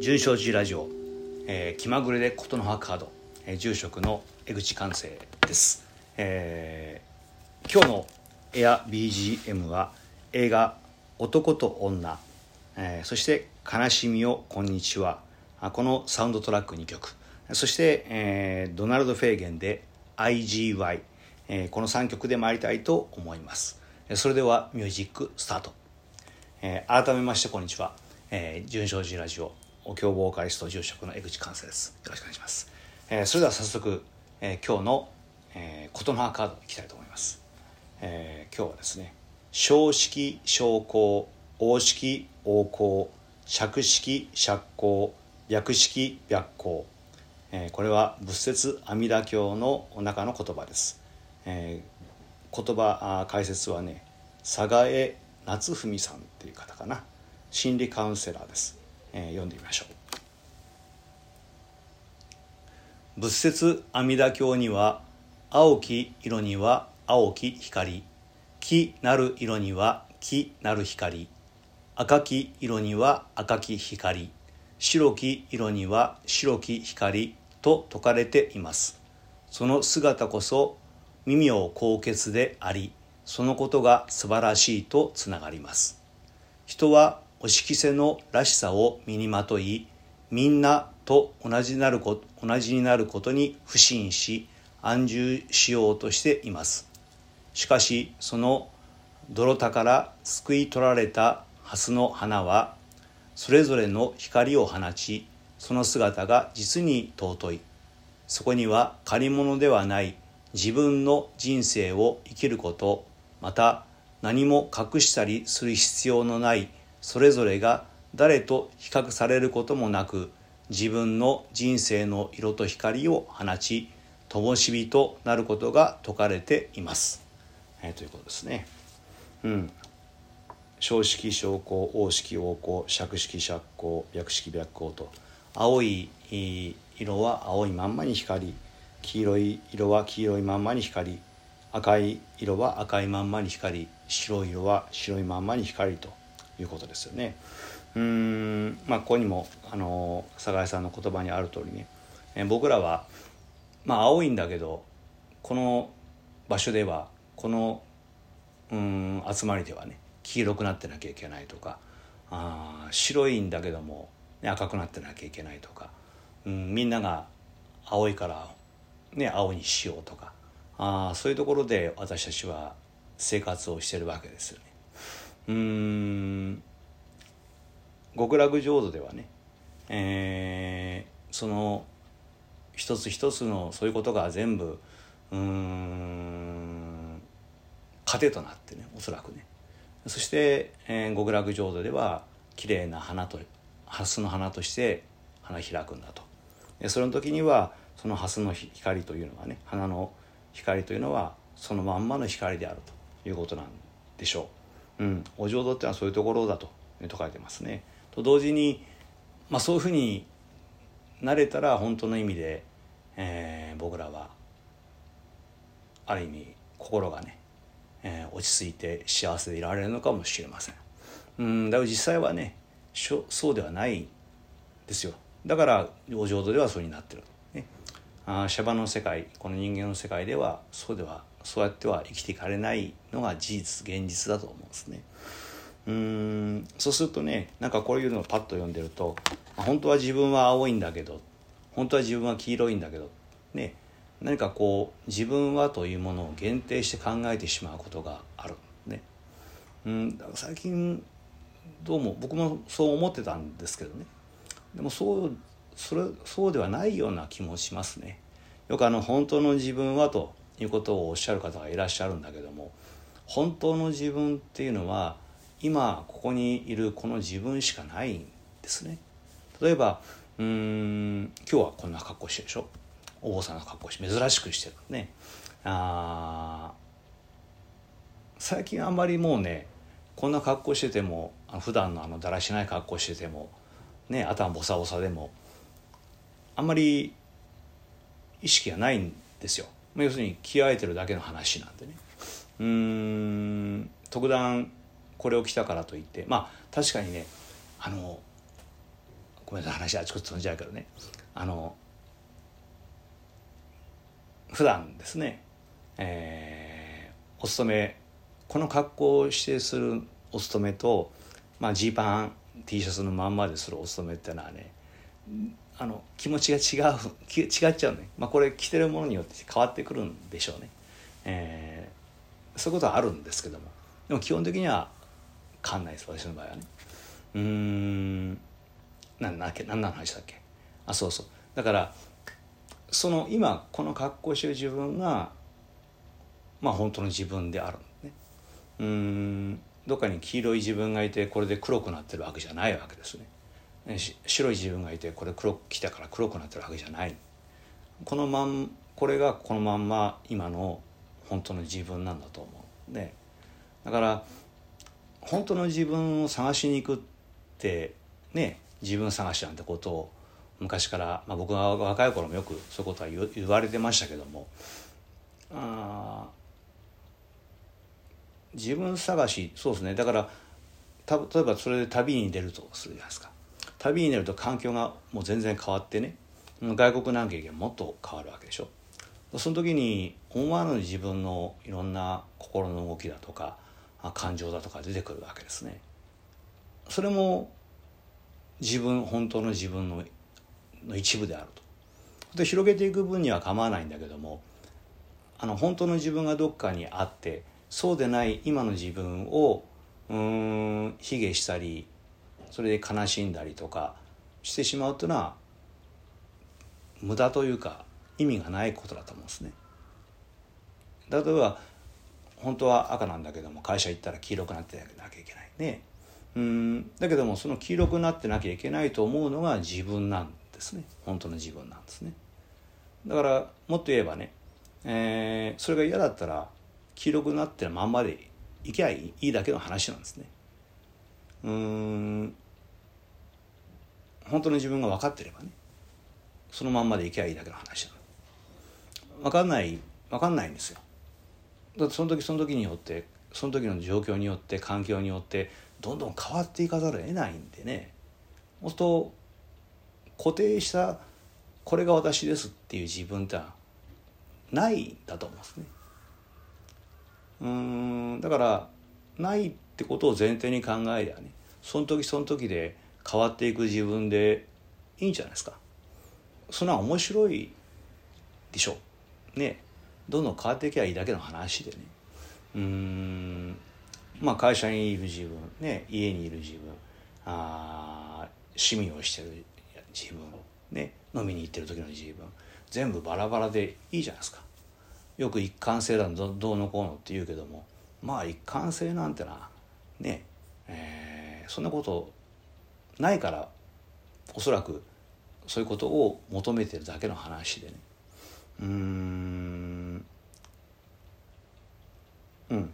こんにちは純正寺ラジオ、えー、気まぐれでことの葉カード、えー、住職の江口寛生です、えー、今日のエア BGM は映画男と女、えー、そして悲しみをこんにちはこのサウンドトラック2曲。そして、えー、ドナルド・フェーゲンで IGY、えー、この3曲で参りたいと思います。それではミュージックスタート、えー、改めましてこんにちは、えー、純正寺ラジオ。お経ボーカリスト住職の江口寛生です。よろしくお願いします、えー、それでは早速、えー、今日の、えー、琴の葉カードいきたいと思います、えー、今日はですね正式昇降王式王行釈式釈光略式白光、えー、これは仏説阿弥陀経の中の言葉です、えー、言葉解説はね佐賀江夏文さんっていう方かな。心理カウンセラーです、えー、読んでみましょう仏説阿弥陀経には青き色には青き光木なる色には木なる光赤き色には赤き光白き色には白き光と説かれています。その姿こそ耳妙高潔でありそのことが素晴らしいとつながります。人はお色せのらしさを身にまといみんなと同じなるこ同じになることに不信し安住しようとしています。しかしその泥田から救い取られた蓮の花はそれぞれの光を放ちその姿が実に尊い。そこには借り物ではない自分の人生を生きることまた何も隠したりする必要のないそれぞれが誰と比較されることもなく自分の人生の色と光を放ち灯火となることが説かれています。えー、ということですね。うん、正式昇降王式王降釈式釈光白式白光と青い色は青いまんまに光黄色い色は黄色いまんまに光赤い色は赤いまんまに光白い色は白いまんまに光ということですよね。うんまあここにもあの酒井さんの言葉にある通りね、え僕らはまあ青いんだけどこの場所ではこのうん集まりではね黄色くなってなきゃいけないとかあ白いんだけども、ね、赤くなってなきゃいけないとか、うん、みんなが青いから、ね、青にしようとかあそういうところで私たちは生活をしてるわけですよね。うん。極楽浄土ではね、えー、その一つ一つのそういうことが全部うん糧となってねおそらくね。そして、えー、極楽浄土では綺麗な花と蓮の花として花開くんだと。でその時にはその蓮の光というのはね花の光というのはそのまんまの光であるということなんでしょう。うん、お浄土ってのはそういうところだとと書いてますね。と同時に、まあ、そういうふうになれたら本当の意味で、えー、僕らはある意味心がねえー、落ち着いて幸せでいられるのかもしれません。うんだから実際はねそうではないですよ。だからお浄土ではそうになってる、ね、あシャバの世界この人間の世界ではそうではそうやっては生きていかれないのが事実現実だと思うんですねうんそうするとねなんかこういうのをパッと読んでると本当は自分は青いんだけど本当は自分は黄色いんだけどね何かこう自分はというものを限定して考えてしまうことがあるね。うん、最近どうも僕もそう思ってたんですけどねでもそうそれそうではないような気もしますね。よくあの本当の自分はということをおっしゃる方がいらっしゃるんだけども本当の自分っていうのは今ここにいるこの自分しかないんですね。例えばうん今日はこんな格好してるでしょ。お坊さんの格好して珍しくしてるね。あ最近あんまりもうねこんな格好してても普段のあのだらしない格好しててもね頭ボサボサでもあんまり意識がないんですよ。要するに着替えてるだけの話なんでね。うん特段これを着たからといってまあ確かにねあのごめんなさい話あちこち飛んじゃうけどね。あの普段ですね、えー、お勤めこの格好を指定するお勤めとまあジーパン T シャツのまんまでするお勤めっていうのはねあの気持ちが違う違っちゃうね、まあ、これ着てるものによって変わってくるんでしょうね、えー、そういうことはあるんですけども。でも基本的には変わんないです私の場合はね。うん。何だっけ？何の話だっけ？あそうそう。だからその今この格好してる自分がまあ本当の自分であるね。うん。どっかに黄色い自分がいてこれで黒くなってるわけじゃないわけですね。白い自分がいてこれ黒くきたから黒くなってるわけじゃない。このまんこれがこのまんま今の本当の自分なんだと思う。でだから本当の自分を探しに行くってね自分探しなんてことを昔から、まあ、僕が若い頃もよくそういうことは言われてましたけどもあ自分探しそうですね。だから例えばそれで旅に出るとするじゃないですか。旅に出ると環境がもう全然変わってね外国なんかもっと変わるわけでしょ。その時に思わぬ自分のいろんな心の動きだとか感情だとか出てくるわけですね。それも自分本当の自分のの一部であると。で広げていく分には構わないんだけどもあの本当の自分がどっかにあってそうでない今の自分をうん卑下したりそれで悲しんだりとかしてしまうというのは無駄というか意味がないことだと思うんですね。例えば本当は赤なんだけども会社行ったら黄色くなってなきゃいけないね。うんだけどもその黄色くなってなきゃいけないと思うのが自分なんですね本当の自分なんですね。だからもっと言えばね、えー、それが嫌だったら黄色くなってるまんまでいけばいいだけの話なんですね。うん。本当の自分が分かってればね。そのまんまでいけばいいだけの話なの分かんない分かんないんですよ。だってその時その時によってその時の状況によって環境によってどんどん変わっていかざるを得ないんでね。そうすると固定したこれが私ですっていう自分ってはないんだと思うんですね。うん。だからないってってことを前提に考えりゃねその時その時で変わっていく自分でいいんじゃないですか。そんな面白いでしょね。どんどん変わっていけばいいだけの話でね。うん。まあ会社にいる自分ね。家にいる自分。あ趣味をしてる自分。ね。飲みに行ってる時の自分。全部バラバラでいいじゃないですか。よく一貫性だどどうのこうのって言うけども。まあ一貫性なんてなねえー、そんなことないからおそらくそういうことを求めてるだけの話でね。うん。うん。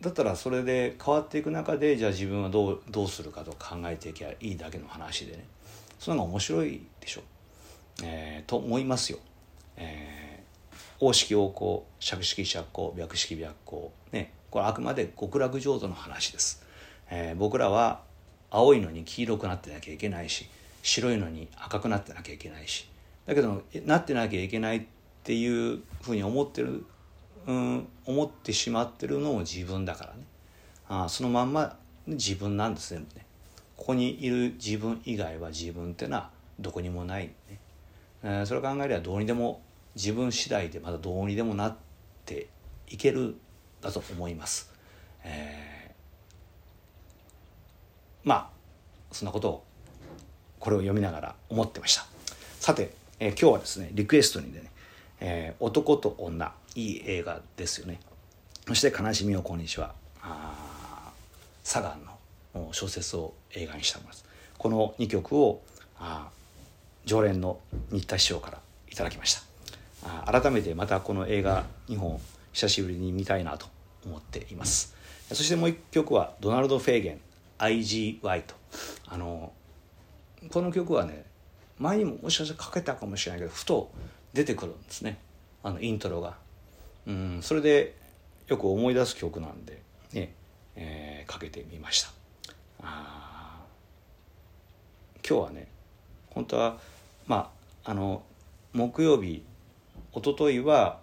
だったらそれで変わっていく中でじゃあ自分はどうどうするかと考えていけばいいだけの話でね。そんなのが面白いでしょ、えー、と思いますよ。えー、王式王行釈式釈行白式白行ね。これあくまで極楽浄土の話です。えー、僕らは青いのに黄色くなってなきゃいけないし白いのに赤くなってなきゃいけないしだけどなってなきゃいけないっていうふうに思ってる、うん、思ってしまってるのも自分だからね。あそのまんま自分なんですねここにいる自分以外は自分ってのはどこにもないね、えー、それを考えればどうにでも自分次第でまたどうにでもなっていけるだと思います。えーまあそんなことをこれを読みながら思ってました。さて、えー、今日はですねリクエストにでね、えー、男と女いい映画ですよね。そして「悲しみをこんにちは」サガンの小説を映画にしたものです。この2曲をあ常連の新田師匠からいただきました。改めてまたこの映画2本久しぶりに見たいなと思っています。そしてもう1曲はドナルド・フェーゲン IGY とあのこの曲はね前にももしかしたらかけたかもしれないけどふと出てくるんですね。あのイントロが。うんそれでよく思い出す曲なんでね、えー、かけてみました。あ今日はね本当はまああの木曜日一昨日は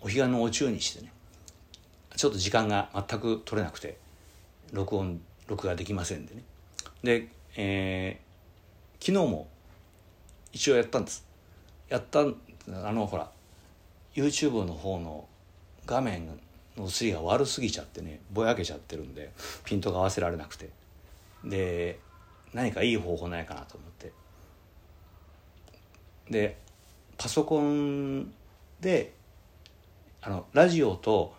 お彼岸のお中にしてねちょっと時間が全く取れなくて録音録画できませんでね。で、えー、昨日も一応やったんです。やったあのほら YouTube の方の画面の映りが悪すぎちゃってねぼやけちゃってるんでピントが合わせられなくて。で何かいい方法ないかなと思って。でパソコンであのラジオと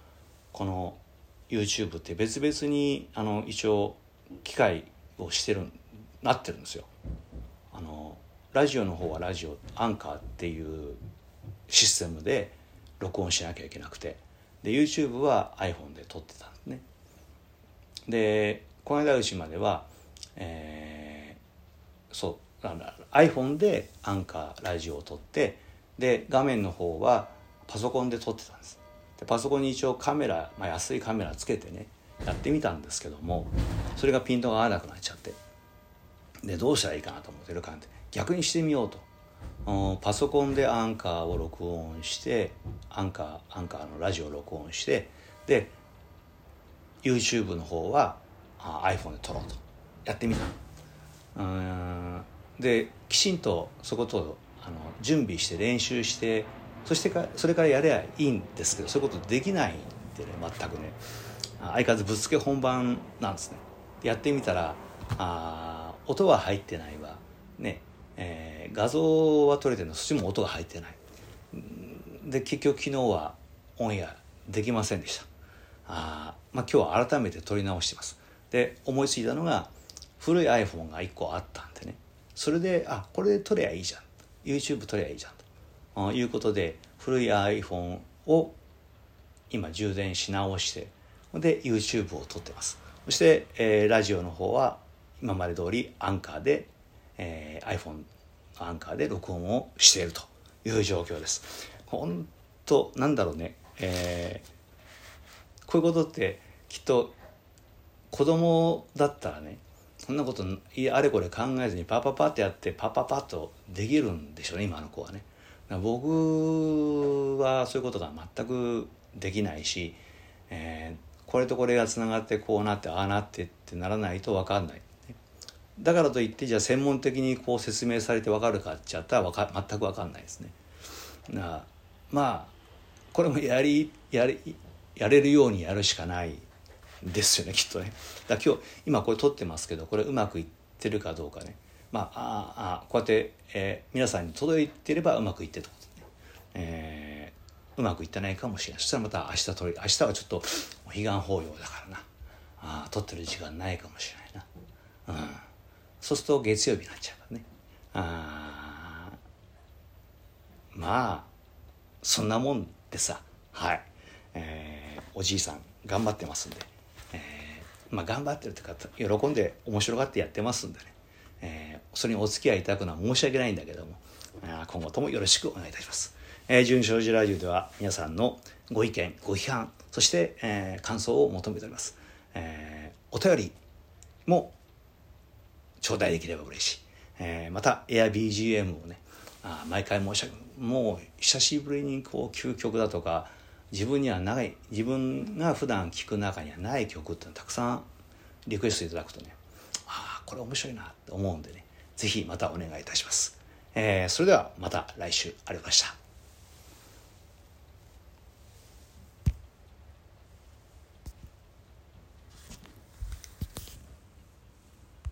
この YouTube って別々にあの一応機械をしてるなってるんですよ。あのラジオの方はラジオアンカーっていうシステムで録音しなきゃいけなくてで YouTube は iPhone で撮ってたんですね。でこの間うちまでは、えー、そうなんだ iPhone でアンカーラジオを撮ってで画面の方はパソコンで撮ってたんです。でパソコンに一応カメラ、まあ、安いカメラつけてねやってみたんですけどもそれがピントが合わなくなっちゃって。でどうしたらいいかなと思ってる感じで逆にしてみようと。パソコンでアンカーを録音してアンカーアンカーのラジオを録音してで YouTube の方はあ iPhone で撮ろうと。やってみた。うんできちんとそことあの準備して練習してそしてかそれからやればいいんですけどそういうことできないんでね全くね。相変わらずぶっつけ本番なんですね。やってみたらあ音は入ってないわ。ね。えー、画像は撮れてるのそっちも音が入ってない。で結局昨日はオンエアできませんでした。あまあ今日は改めて撮り直してます。で思いついたのが古い iPhone が1個あったんでね。それであこれで撮ればいいじゃん。YouTube 撮ればいいじゃんいうことで古い iPhone を今充電し直してで YouTube を撮ってます。そして、えー、ラジオの方は今まで通りアンカーで、えー、iPhone のアンカーで録音をしているという状況です。本当なんだろうね、えー、こういうことってきっと子供だったらねそんなことあれこれ考えずにパパパってやってパパパッとできるんでしょうね今の子はね。僕はそういうことが全くできないし、えー、これとこれがつながってこうなってああなってってならないと分かんない、だからといってじゃあ専門的にこう説明されて分かるかっちゃったらか全く分かんないですね。なまあこれもやりやりやれるようにやるしかないですよねきっとね。だ今日今これ撮ってますけどこれうまくいってるかどうかね。まああこうやって、えー、皆さんに届いてればうまくいってると、ね。えー、うまくいってないかもしれない。そしたらまた明日撮り明日はちょっと彼岸法要だからな。あ撮ってる時間ないかもしれないな、うん、そうすると月曜日になっちゃうからね。あまあそんなもんでさ。はい、えー、おじいさん頑張ってますんで。えまあ、頑張ってるというか喜んで面白がってやってますんでね、えー、それにお付き合いいただくのは申し訳ないんだけども今後ともよろしくお願いいたします。えー、純正寺ラジオでは皆さんのご意見ご批判そして、えー、感想を求めております。えー、お便りも頂戴できれば嬉しい。えー、また AirBGM をねあ毎回申し訳もう久しぶりにこう究極だとか自分にはない自分が普段聴く中にはない曲っていうのたくさんリクエストいただくとねこれ面白いなって思うんでね是非またお願いいたします、えー、それではまた来週ありがとうございました。